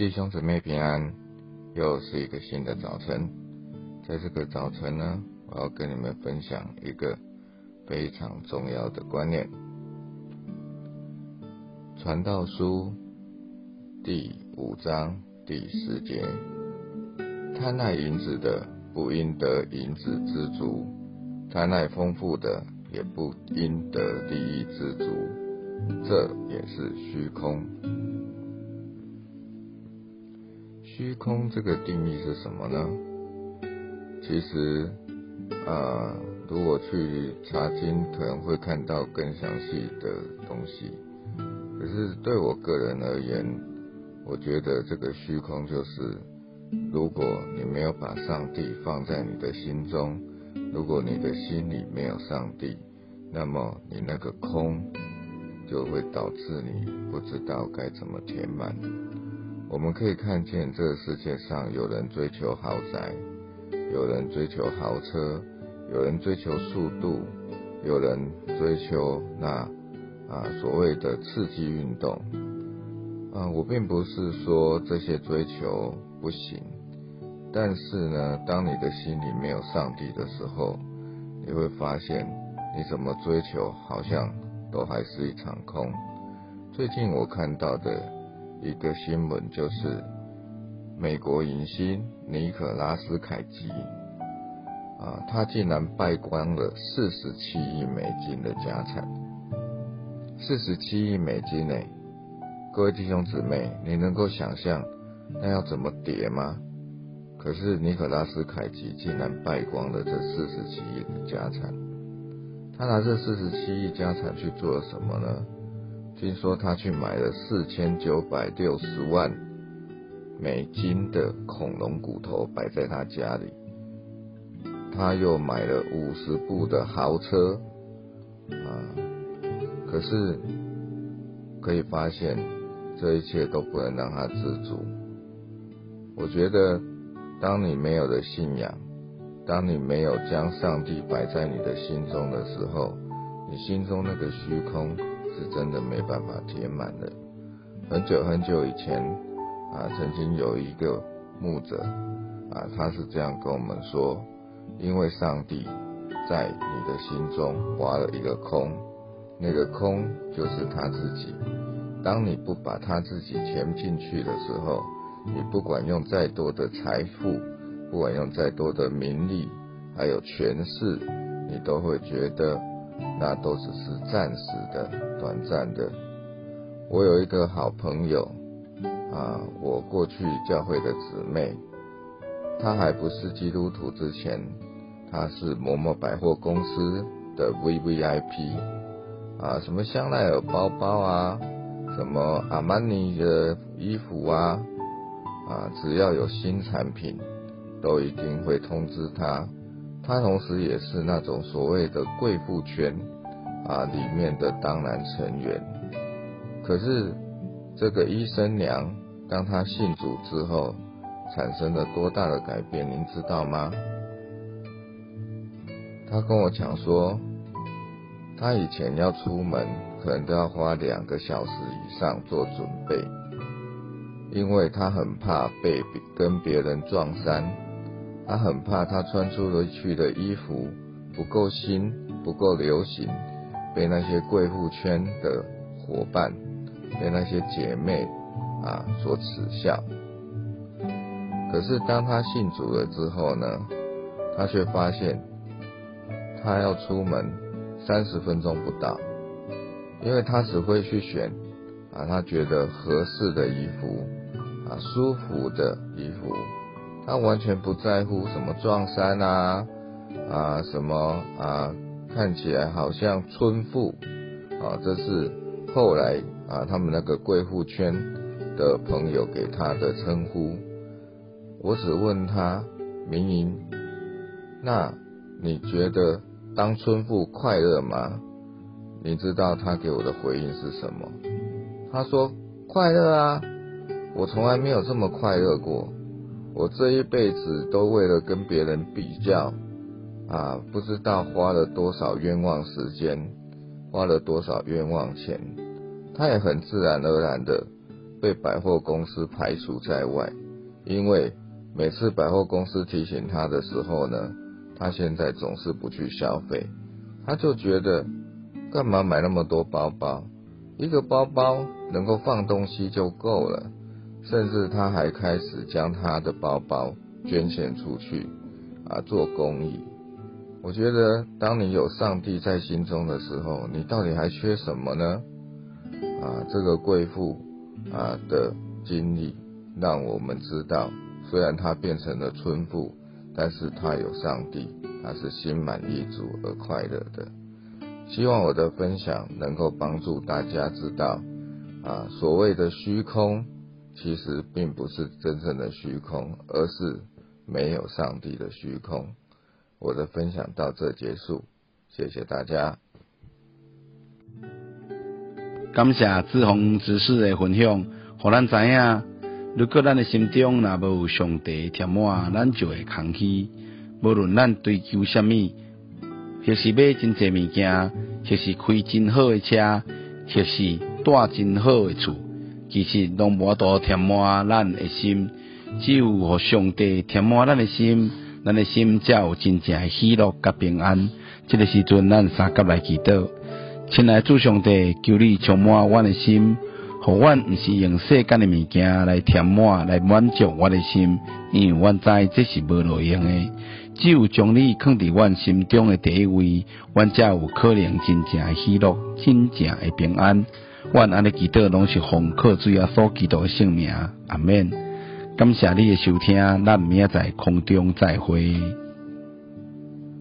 弟兄姊妹平安，又是一个新的早晨。在这个早晨呢，我要跟你们分享一个非常重要的观念：传道书第五章第十节，贪爱银子的不应得银子知足，贪爱丰富的也不应得利益知足，这也是虚空。虚空这个定义是什么呢？其实，啊，如果去查经，可能会看到更详细的东西。可是对我个人而言，我觉得这个虚空就是，如果你没有把上帝放在你的心中，如果你的心里没有上帝，那么你那个空就会导致你不知道该怎么填满。我们可以看见，这个世界上有人追求豪宅，有人追求豪车，有人追求速度，有人追求那啊所谓的刺激运动。啊，我并不是说这些追求不行，但是呢，当你的心里没有上帝的时候，你会发现你怎么追求，好像都还是一场空。最近我看到的。一个新闻就是，美国影星尼可拉斯凯奇，啊，他竟然败光了四十七亿美金的家产，四十七亿美金呢？各位弟兄姊妹，你能够想象那要怎么叠吗？可是尼可拉斯凯奇竟然败光了这四十七亿的家产，他拿这四十七亿家产去做了什么呢？听说他去买了四千九百六十万美金的恐龙骨头摆在他家里，他又买了五十部的豪车，啊，可是可以发现这一切都不能让他知足。我觉得，当你没有了信仰，当你没有将上帝摆在你的心中的时候，你心中那个虚空。是真的没办法填满的。很久很久以前啊，曾经有一个牧者啊，他是这样跟我们说：，因为上帝在你的心中挖了一个空，那个空就是他自己。当你不把他自己填进去的时候，你不管用再多的财富，不管用再多的名利，还有权势，你都会觉得。那都只是暂时的、短暂的。我有一个好朋友啊，我过去教会的姊妹，她还不是基督徒之前，她是某某百货公司的 V V I P 啊，什么香奈儿包包啊，什么阿玛尼的衣服啊，啊，只要有新产品，都一定会通知她。他同时也是那种所谓的贵妇圈啊里面的当然成员。可是这个医生娘，当他信主之后，产生了多大的改变，您知道吗？他跟我讲说，他以前要出门，可能都要花两个小时以上做准备，因为他很怕被跟别人撞衫。他很怕，他穿出去的衣服不够新、不够流行，被那些贵妇圈的伙伴、被那些姐妹啊所耻笑。可是当他信主了之后呢，他却发现，他要出门三十分钟不到，因为他只会去选啊他觉得合适的衣服啊舒服的衣服。他完全不在乎什么撞衫啊啊什么啊，看起来好像村妇啊，这是后来啊他们那个贵妇圈的朋友给他的称呼。我只问他明莹，那你觉得当村妇快乐吗？你知道他给我的回应是什么？他说快乐啊，我从来没有这么快乐过。我这一辈子都为了跟别人比较，啊，不知道花了多少冤枉时间，花了多少冤枉钱。他也很自然而然的被百货公司排除在外，因为每次百货公司提醒他的时候呢，他现在总是不去消费，他就觉得干嘛买那么多包包？一个包包能够放东西就够了，甚至他还开始将他的包包捐献出去啊，做公益。我觉得，当你有上帝在心中的时候，你到底还缺什么呢？啊，这个贵妇啊的经历，让我们知道，虽然她变成了村妇，但是她有上帝，她是心满意足而快乐的。希望我的分享能够帮助大家知道，啊，所谓的虚空，其实并不是真正的虚空，而是没有上帝的虚空。我的分享到这结束，谢谢大家。感谢志宏知识的分享，互咱知影，如果咱的心中若无有上帝填满，咱就会空虚。无论咱追求什么，或是买真济物件，或是开真好的车，或是住真好的厝，其实拢无多填满咱的心。只有互上帝填满咱的心。咱的心才有真正的喜乐甲平安。这个时阵，咱三甲来祈祷，亲爱主上帝，求你充满阮的心，互阮毋是用世间的物件来填满、来满足我的心，因为阮知这是无路用的。只有将你放伫阮心中的第一位，阮才有可能真正的喜乐、真正的平安。阮安尼祈祷，拢是奉靠主耶稣基督的圣名，阿免。感谢你的收听，咱明仔载空中再会。